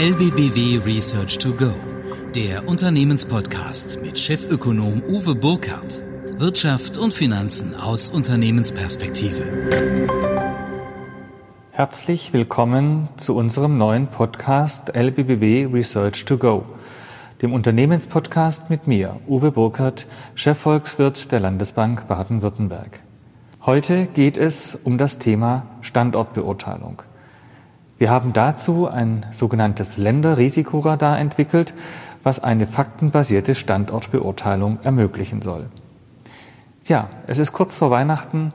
LBBW Research to Go, der Unternehmenspodcast mit Chefökonom Uwe Burkhardt. Wirtschaft und Finanzen aus Unternehmensperspektive. Herzlich willkommen zu unserem neuen Podcast LBBW Research to Go, dem Unternehmenspodcast mit mir, Uwe Burkhardt, Chefvolkswirt der Landesbank Baden-Württemberg. Heute geht es um das Thema Standortbeurteilung. Wir haben dazu ein sogenanntes Länderrisikoradar entwickelt, was eine faktenbasierte Standortbeurteilung ermöglichen soll. Ja, es ist kurz vor Weihnachten.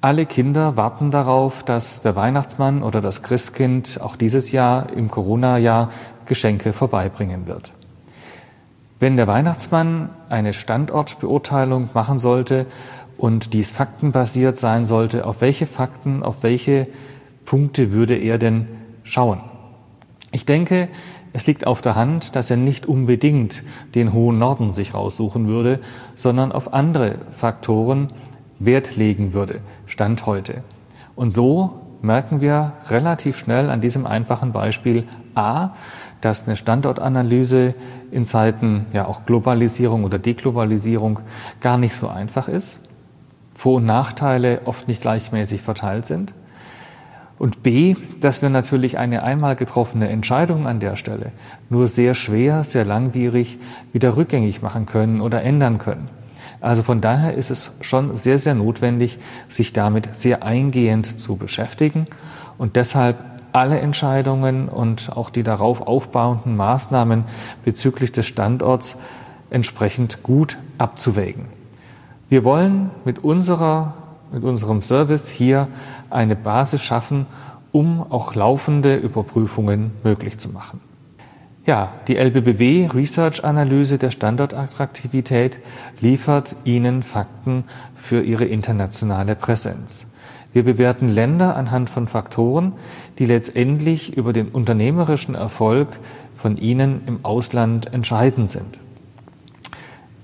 Alle Kinder warten darauf, dass der Weihnachtsmann oder das Christkind auch dieses Jahr im Corona-Jahr Geschenke vorbeibringen wird. Wenn der Weihnachtsmann eine Standortbeurteilung machen sollte und dies faktenbasiert sein sollte, auf welche Fakten, auf welche Punkte würde er denn schauen? Ich denke, es liegt auf der Hand, dass er nicht unbedingt den hohen Norden sich raussuchen würde, sondern auf andere Faktoren Wert legen würde, Stand heute. Und so merken wir relativ schnell an diesem einfachen Beispiel A, dass eine Standortanalyse in Zeiten ja auch Globalisierung oder Deglobalisierung gar nicht so einfach ist, Vor- und Nachteile oft nicht gleichmäßig verteilt sind und B, dass wir natürlich eine einmal getroffene Entscheidung an der Stelle nur sehr schwer, sehr langwierig wieder rückgängig machen können oder ändern können. Also von daher ist es schon sehr, sehr notwendig, sich damit sehr eingehend zu beschäftigen und deshalb alle Entscheidungen und auch die darauf aufbauenden Maßnahmen bezüglich des Standorts entsprechend gut abzuwägen. Wir wollen mit unserer mit unserem Service hier eine Basis schaffen, um auch laufende Überprüfungen möglich zu machen. Ja, die LBBW Research Analyse der Standortattraktivität liefert Ihnen Fakten für Ihre internationale Präsenz. Wir bewerten Länder anhand von Faktoren, die letztendlich über den unternehmerischen Erfolg von Ihnen im Ausland entscheidend sind.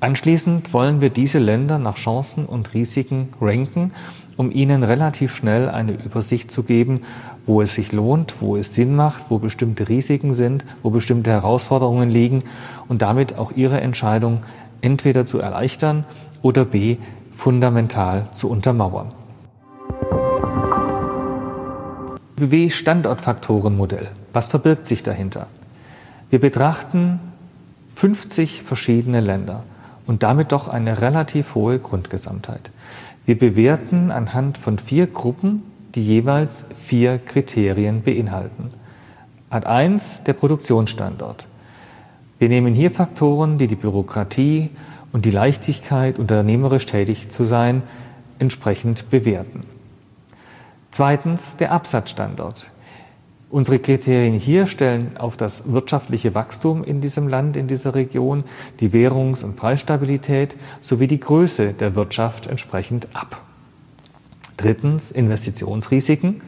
Anschließend wollen wir diese Länder nach Chancen und Risiken ranken, um ihnen relativ schnell eine Übersicht zu geben, wo es sich lohnt, wo es Sinn macht, wo bestimmte Risiken sind, wo bestimmte Herausforderungen liegen und damit auch ihre Entscheidung entweder zu erleichtern oder b fundamental zu untermauern. BW Standortfaktorenmodell. Was verbirgt sich dahinter? Wir betrachten 50 verschiedene Länder und damit doch eine relativ hohe Grundgesamtheit. Wir bewerten anhand von vier Gruppen, die jeweils vier Kriterien beinhalten. Ad 1 der Produktionsstandort. Wir nehmen hier Faktoren, die die Bürokratie und die Leichtigkeit, unternehmerisch tätig zu sein, entsprechend bewerten. Zweitens der Absatzstandort. Unsere Kriterien hier stellen auf das wirtschaftliche Wachstum in diesem Land, in dieser Region, die Währungs- und Preisstabilität sowie die Größe der Wirtschaft entsprechend ab. Drittens Investitionsrisiken.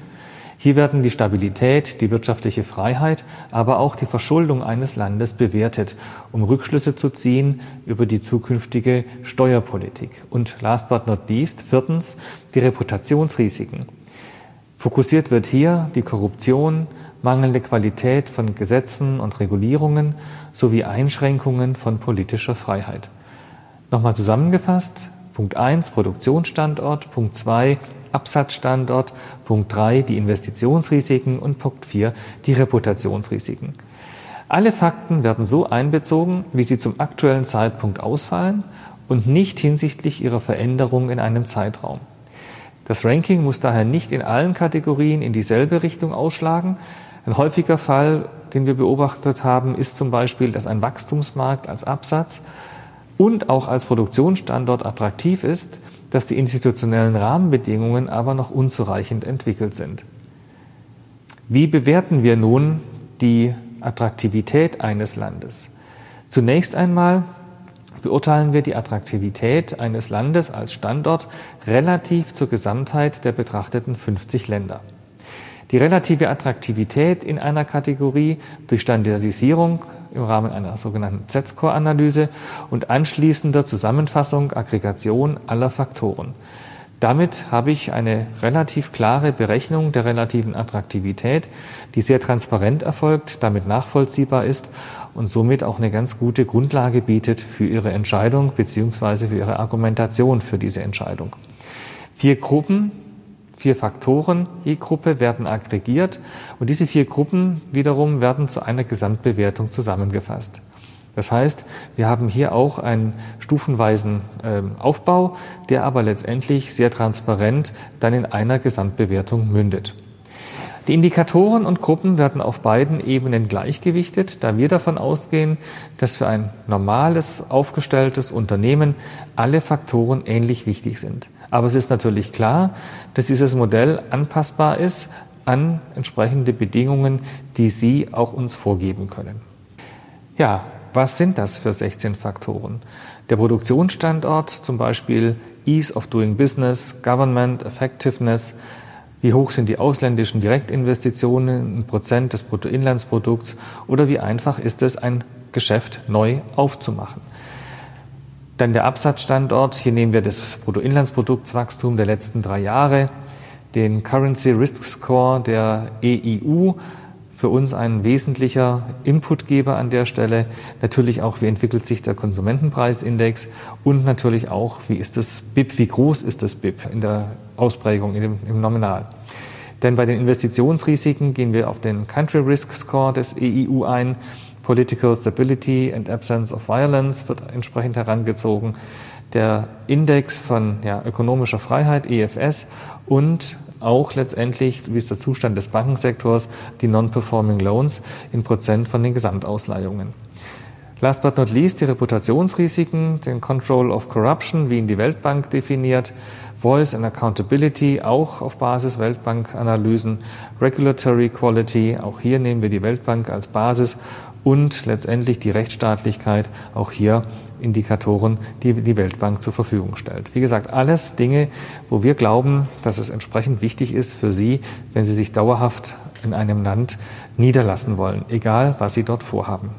Hier werden die Stabilität, die wirtschaftliche Freiheit, aber auch die Verschuldung eines Landes bewertet, um Rückschlüsse zu ziehen über die zukünftige Steuerpolitik. Und last but not least, viertens, die Reputationsrisiken. Fokussiert wird hier die Korruption, mangelnde Qualität von Gesetzen und Regulierungen sowie Einschränkungen von politischer Freiheit. Nochmal zusammengefasst, Punkt 1 Produktionsstandort, Punkt 2 Absatzstandort, Punkt 3 die Investitionsrisiken und Punkt 4 die Reputationsrisiken. Alle Fakten werden so einbezogen, wie sie zum aktuellen Zeitpunkt ausfallen und nicht hinsichtlich ihrer Veränderung in einem Zeitraum. Das Ranking muss daher nicht in allen Kategorien in dieselbe Richtung ausschlagen. Ein häufiger Fall, den wir beobachtet haben, ist zum Beispiel, dass ein Wachstumsmarkt als Absatz und auch als Produktionsstandort attraktiv ist, dass die institutionellen Rahmenbedingungen aber noch unzureichend entwickelt sind. Wie bewerten wir nun die Attraktivität eines Landes? Zunächst einmal beurteilen wir die Attraktivität eines Landes als Standort relativ zur Gesamtheit der betrachteten 50 Länder. Die relative Attraktivität in einer Kategorie durch Standardisierung im Rahmen einer sogenannten Z-Score-Analyse und anschließender Zusammenfassung, Aggregation aller Faktoren. Damit habe ich eine relativ klare Berechnung der relativen Attraktivität, die sehr transparent erfolgt, damit nachvollziehbar ist und somit auch eine ganz gute Grundlage bietet für Ihre Entscheidung bzw. für Ihre Argumentation für diese Entscheidung. Vier Gruppen, vier Faktoren je Gruppe werden aggregiert und diese vier Gruppen wiederum werden zu einer Gesamtbewertung zusammengefasst. Das heißt, wir haben hier auch einen stufenweisen äh, Aufbau, der aber letztendlich sehr transparent dann in einer Gesamtbewertung mündet. Die Indikatoren und Gruppen werden auf beiden Ebenen gleichgewichtet, da wir davon ausgehen, dass für ein normales, aufgestelltes Unternehmen alle Faktoren ähnlich wichtig sind. Aber es ist natürlich klar, dass dieses Modell anpassbar ist an entsprechende Bedingungen, die Sie auch uns vorgeben können. Ja, was sind das für 16 Faktoren? Der Produktionsstandort, zum Beispiel Ease of Doing Business, Government, Effectiveness, wie hoch sind die ausländischen Direktinvestitionen in Prozent des Bruttoinlandsprodukts oder wie einfach ist es, ein Geschäft neu aufzumachen. Dann der Absatzstandort, hier nehmen wir das Bruttoinlandsproduktswachstum der letzten drei Jahre, den Currency Risk Score der EIU, für uns ein wesentlicher Inputgeber an der Stelle. Natürlich auch, wie entwickelt sich der Konsumentenpreisindex und natürlich auch, wie ist das BIP, wie groß ist das BIP in der Ausprägung, dem, im Nominal. Denn bei den Investitionsrisiken gehen wir auf den Country Risk Score des EIU ein. Political Stability and Absence of Violence wird entsprechend herangezogen. Der Index von ja, ökonomischer Freiheit, EFS, und auch letztendlich, wie ist der Zustand des Bankensektors, die Non-Performing Loans in Prozent von den Gesamtausleihungen. Last but not least die Reputationsrisiken, den Control of Corruption, wie ihn die Weltbank definiert, Voice and Accountability, auch auf Basis Weltbankanalysen, Regulatory Quality, auch hier nehmen wir die Weltbank als Basis und letztendlich die Rechtsstaatlichkeit, auch hier Indikatoren, die die Weltbank zur Verfügung stellt. Wie gesagt, alles Dinge, wo wir glauben, dass es entsprechend wichtig ist für Sie, wenn Sie sich dauerhaft in einem Land niederlassen wollen, egal was Sie dort vorhaben.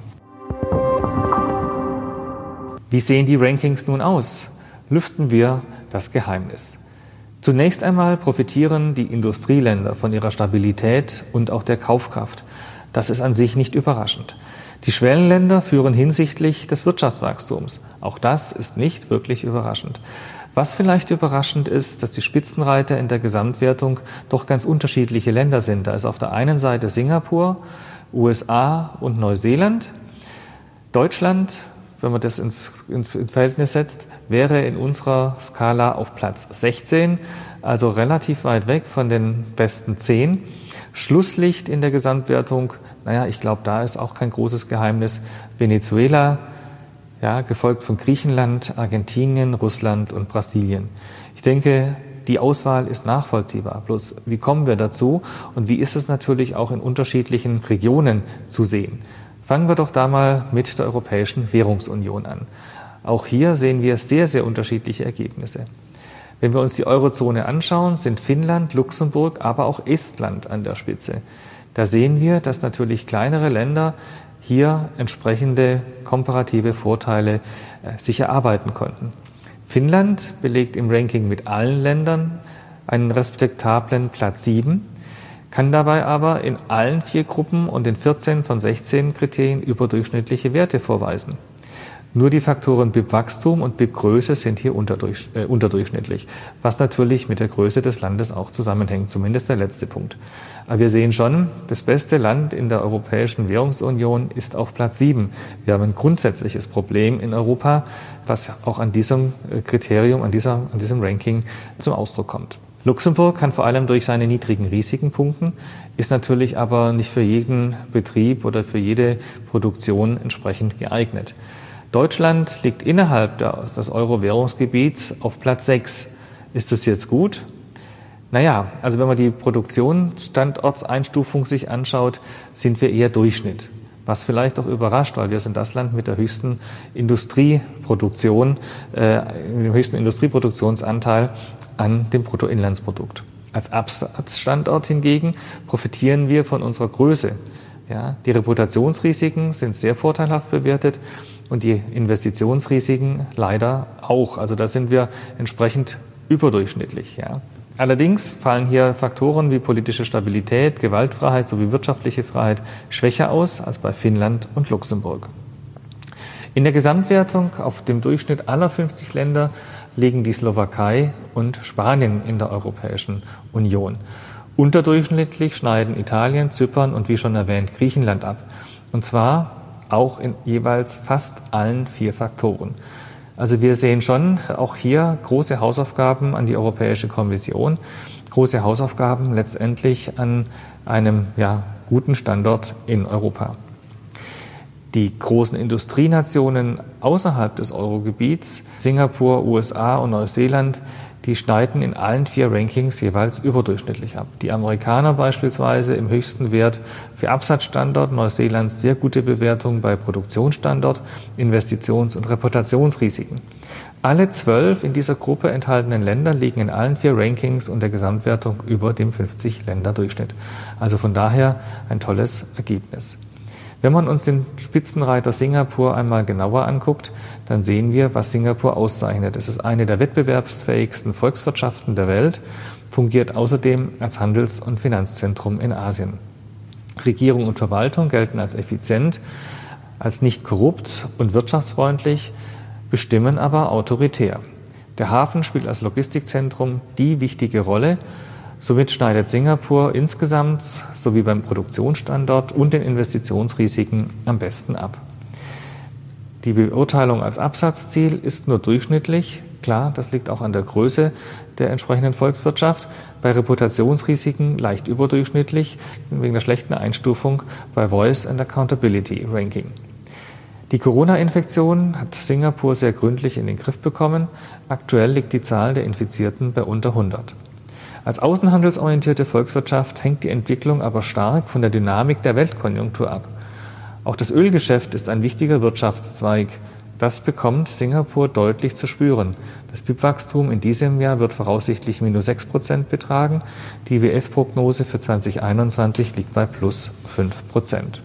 Wie sehen die Rankings nun aus? Lüften wir das Geheimnis. Zunächst einmal profitieren die Industrieländer von ihrer Stabilität und auch der Kaufkraft. Das ist an sich nicht überraschend. Die Schwellenländer führen hinsichtlich des Wirtschaftswachstums. Auch das ist nicht wirklich überraschend. Was vielleicht überraschend ist, dass die Spitzenreiter in der Gesamtwertung doch ganz unterschiedliche Länder sind. Da ist auf der einen Seite Singapur, USA und Neuseeland. Deutschland, wenn man das ins, ins Verhältnis setzt, wäre in unserer Skala auf Platz 16, also relativ weit weg von den besten 10. Schlusslicht in der Gesamtwertung naja, ich glaube, da ist auch kein großes Geheimnis. Venezuela, ja, gefolgt von Griechenland, Argentinien, Russland und Brasilien. Ich denke, die Auswahl ist nachvollziehbar. Bloß, wie kommen wir dazu und wie ist es natürlich auch in unterschiedlichen Regionen zu sehen? Fangen wir doch da mal mit der Europäischen Währungsunion an. Auch hier sehen wir sehr, sehr unterschiedliche Ergebnisse. Wenn wir uns die Eurozone anschauen, sind Finnland, Luxemburg, aber auch Estland an der Spitze. Da sehen wir, dass natürlich kleinere Länder hier entsprechende komparative Vorteile äh, sich erarbeiten konnten. Finnland belegt im Ranking mit allen Ländern einen respektablen Platz 7, kann dabei aber in allen vier Gruppen und in 14 von 16 Kriterien überdurchschnittliche Werte vorweisen. Nur die Faktoren BIP-Wachstum und BIP-Größe sind hier unterdurch, äh, unterdurchschnittlich, was natürlich mit der Größe des Landes auch zusammenhängt, zumindest der letzte Punkt. Aber wir sehen schon, das beste Land in der Europäischen Währungsunion ist auf Platz sieben. Wir haben ein grundsätzliches Problem in Europa, was auch an diesem äh, Kriterium, an, dieser, an diesem Ranking zum Ausdruck kommt. Luxemburg kann vor allem durch seine niedrigen Risiken punkten, ist natürlich aber nicht für jeden Betrieb oder für jede Produktion entsprechend geeignet. Deutschland liegt innerhalb des Euro-Währungsgebiets auf Platz sechs. Ist das jetzt gut? Naja, also wenn man die Produktionsstandortseinstufung sich anschaut, sind wir eher Durchschnitt. Was vielleicht auch überrascht, weil wir sind das Land mit der höchsten Industrieproduktion, äh, dem höchsten Industrieproduktionsanteil an dem Bruttoinlandsprodukt. Als Absatzstandort hingegen profitieren wir von unserer Größe. Ja, die Reputationsrisiken sind sehr vorteilhaft bewertet und die Investitionsrisiken leider auch. Also da sind wir entsprechend überdurchschnittlich. Ja. Allerdings fallen hier Faktoren wie politische Stabilität, Gewaltfreiheit sowie wirtschaftliche Freiheit schwächer aus als bei Finnland und Luxemburg. In der Gesamtwertung auf dem Durchschnitt aller 50 Länder liegen die Slowakei und Spanien in der Europäischen Union. Unterdurchschnittlich schneiden Italien, Zypern und wie schon erwähnt Griechenland ab. Und zwar auch in jeweils fast allen vier Faktoren. Also wir sehen schon auch hier große Hausaufgaben an die Europäische Kommission, große Hausaufgaben letztendlich an einem ja, guten Standort in Europa. Die großen Industrienationen außerhalb des Eurogebiets, Singapur, USA und Neuseeland, die schneiden in allen vier Rankings jeweils überdurchschnittlich ab. Die Amerikaner beispielsweise im höchsten Wert für Absatzstandort, Neuseelands sehr gute Bewertung bei Produktionsstandort, Investitions- und Reputationsrisiken. Alle zwölf in dieser Gruppe enthaltenen Länder liegen in allen vier Rankings und der Gesamtwertung über dem 50-Länder-Durchschnitt. Also von daher ein tolles Ergebnis. Wenn man uns den Spitzenreiter Singapur einmal genauer anguckt, dann sehen wir, was Singapur auszeichnet. Es ist eine der wettbewerbsfähigsten Volkswirtschaften der Welt, fungiert außerdem als Handels- und Finanzzentrum in Asien. Regierung und Verwaltung gelten als effizient, als nicht korrupt und wirtschaftsfreundlich, bestimmen aber autoritär. Der Hafen spielt als Logistikzentrum die wichtige Rolle Somit schneidet Singapur insgesamt sowie beim Produktionsstandort und den Investitionsrisiken am besten ab. Die Beurteilung als Absatzziel ist nur durchschnittlich. Klar, das liegt auch an der Größe der entsprechenden Volkswirtschaft. Bei Reputationsrisiken leicht überdurchschnittlich wegen der schlechten Einstufung bei Voice and Accountability Ranking. Die Corona-Infektion hat Singapur sehr gründlich in den Griff bekommen. Aktuell liegt die Zahl der Infizierten bei unter 100. Als außenhandelsorientierte Volkswirtschaft hängt die Entwicklung aber stark von der Dynamik der Weltkonjunktur ab. Auch das Ölgeschäft ist ein wichtiger Wirtschaftszweig. Das bekommt Singapur deutlich zu spüren. Das BIP-Wachstum in diesem Jahr wird voraussichtlich minus 6 Prozent betragen. Die WF-Prognose für 2021 liegt bei plus 5 Prozent.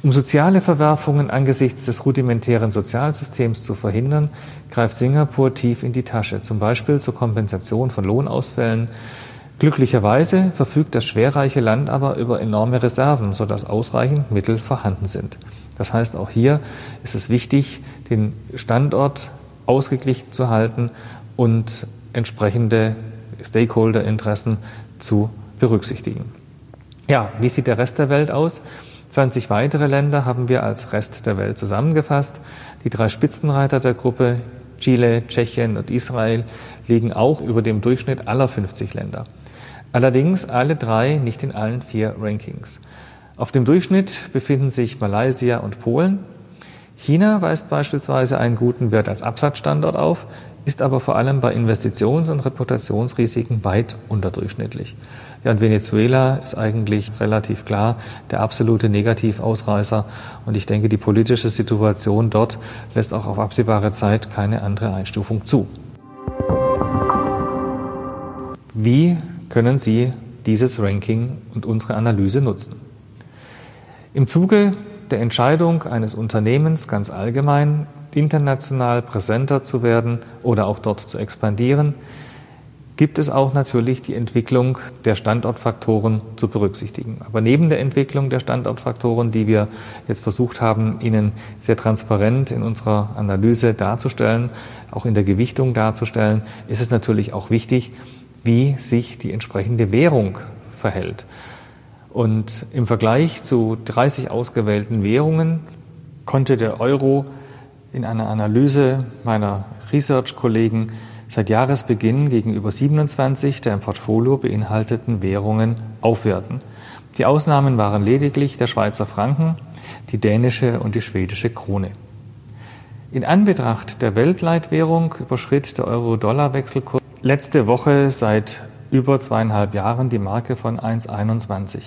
Um soziale Verwerfungen angesichts des rudimentären Sozialsystems zu verhindern, greift Singapur tief in die Tasche, zum Beispiel zur Kompensation von Lohnausfällen. Glücklicherweise verfügt das schwerreiche Land aber über enorme Reserven, sodass ausreichend Mittel vorhanden sind. Das heißt, auch hier ist es wichtig, den Standort ausgeglichen zu halten und entsprechende Stakeholder-Interessen zu berücksichtigen. Ja, wie sieht der Rest der Welt aus? 20 weitere Länder haben wir als Rest der Welt zusammengefasst. Die drei Spitzenreiter der Gruppe, Chile, Tschechien und Israel, liegen auch über dem Durchschnitt aller 50 Länder. Allerdings alle drei nicht in allen vier Rankings. Auf dem Durchschnitt befinden sich Malaysia und Polen. China weist beispielsweise einen guten Wert als Absatzstandort auf, ist aber vor allem bei Investitions- und Reputationsrisiken weit unterdurchschnittlich. Ja, und Venezuela ist eigentlich relativ klar der absolute Negativausreißer. Und ich denke, die politische Situation dort lässt auch auf absehbare Zeit keine andere Einstufung zu. Wie können Sie dieses Ranking und unsere Analyse nutzen? Im Zuge der Entscheidung eines Unternehmens ganz allgemein, international präsenter zu werden oder auch dort zu expandieren, gibt es auch natürlich die Entwicklung der Standortfaktoren zu berücksichtigen. Aber neben der Entwicklung der Standortfaktoren, die wir jetzt versucht haben, Ihnen sehr transparent in unserer Analyse darzustellen, auch in der Gewichtung darzustellen, ist es natürlich auch wichtig, wie sich die entsprechende Währung verhält. Und im Vergleich zu 30 ausgewählten Währungen konnte der Euro in einer Analyse meiner Research-Kollegen seit Jahresbeginn gegenüber 27 der im Portfolio beinhalteten Währungen aufwerten. Die Ausnahmen waren lediglich der Schweizer Franken, die dänische und die schwedische Krone. In Anbetracht der Weltleitwährung überschritt der Euro-Dollar-Wechselkurs letzte Woche seit über zweieinhalb Jahren die Marke von 1,21.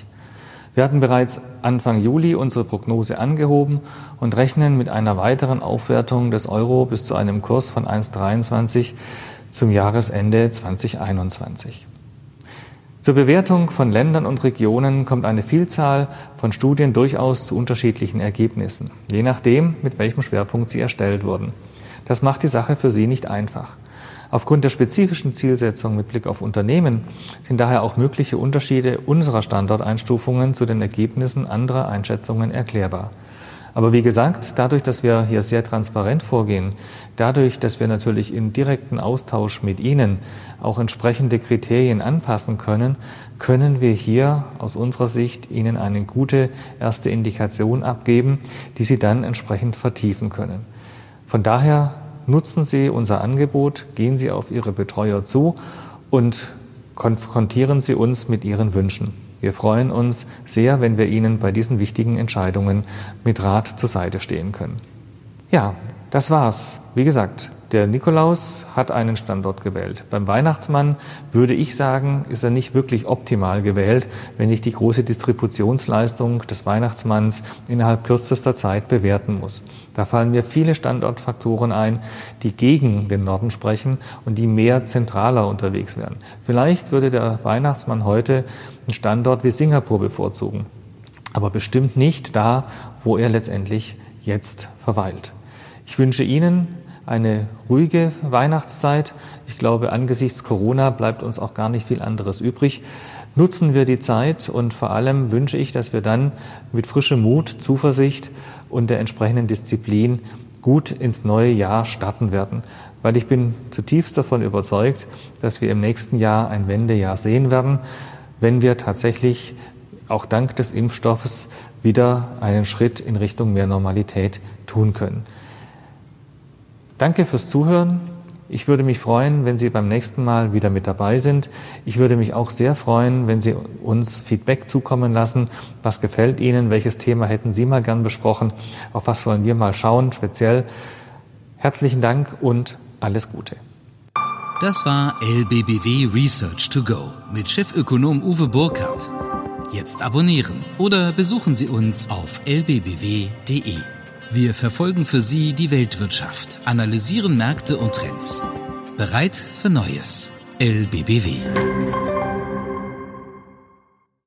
Wir hatten bereits Anfang Juli unsere Prognose angehoben und rechnen mit einer weiteren Aufwertung des Euro bis zu einem Kurs von 1,23 zum Jahresende 2021. Zur Bewertung von Ländern und Regionen kommt eine Vielzahl von Studien durchaus zu unterschiedlichen Ergebnissen, je nachdem, mit welchem Schwerpunkt sie erstellt wurden. Das macht die Sache für Sie nicht einfach. Aufgrund der spezifischen Zielsetzung mit Blick auf Unternehmen sind daher auch mögliche Unterschiede unserer Standorteinstufungen zu den Ergebnissen anderer Einschätzungen erklärbar. Aber wie gesagt, dadurch, dass wir hier sehr transparent vorgehen, dadurch, dass wir natürlich in direkten Austausch mit Ihnen auch entsprechende Kriterien anpassen können, können wir hier aus unserer Sicht Ihnen eine gute erste Indikation abgeben, die Sie dann entsprechend vertiefen können. Von daher nutzen Sie unser Angebot, gehen Sie auf Ihre Betreuer zu und konfrontieren Sie uns mit Ihren Wünschen. Wir freuen uns sehr, wenn wir Ihnen bei diesen wichtigen Entscheidungen mit Rat zur Seite stehen können. Ja, das war's. Wie gesagt, der Nikolaus hat einen Standort gewählt. Beim Weihnachtsmann würde ich sagen, ist er nicht wirklich optimal gewählt, wenn ich die große Distributionsleistung des Weihnachtsmanns innerhalb kürzester Zeit bewerten muss. Da fallen mir viele Standortfaktoren ein, die gegen den Norden sprechen und die mehr zentraler unterwegs wären. Vielleicht würde der Weihnachtsmann heute einen Standort wie Singapur bevorzugen, aber bestimmt nicht da, wo er letztendlich jetzt verweilt. Ich wünsche Ihnen eine ruhige Weihnachtszeit. Ich glaube, angesichts Corona bleibt uns auch gar nicht viel anderes übrig. Nutzen wir die Zeit und vor allem wünsche ich, dass wir dann mit frischem Mut, Zuversicht und der entsprechenden Disziplin gut ins neue Jahr starten werden. Weil ich bin zutiefst davon überzeugt, dass wir im nächsten Jahr ein Wendejahr sehen werden, wenn wir tatsächlich auch dank des Impfstoffes wieder einen Schritt in Richtung mehr Normalität tun können. Danke fürs Zuhören. Ich würde mich freuen, wenn Sie beim nächsten Mal wieder mit dabei sind. Ich würde mich auch sehr freuen, wenn Sie uns Feedback zukommen lassen. Was gefällt Ihnen? Welches Thema hätten Sie mal gern besprochen? Auf was wollen wir mal schauen? Speziell. Herzlichen Dank und alles Gute. Das war LBBW Research to Go mit Chefökonom Uwe Burkhardt. Jetzt abonnieren oder besuchen Sie uns auf lbbw.de. Wir verfolgen für Sie die Weltwirtschaft, analysieren Märkte und Trends. Bereit für Neues. LBBW.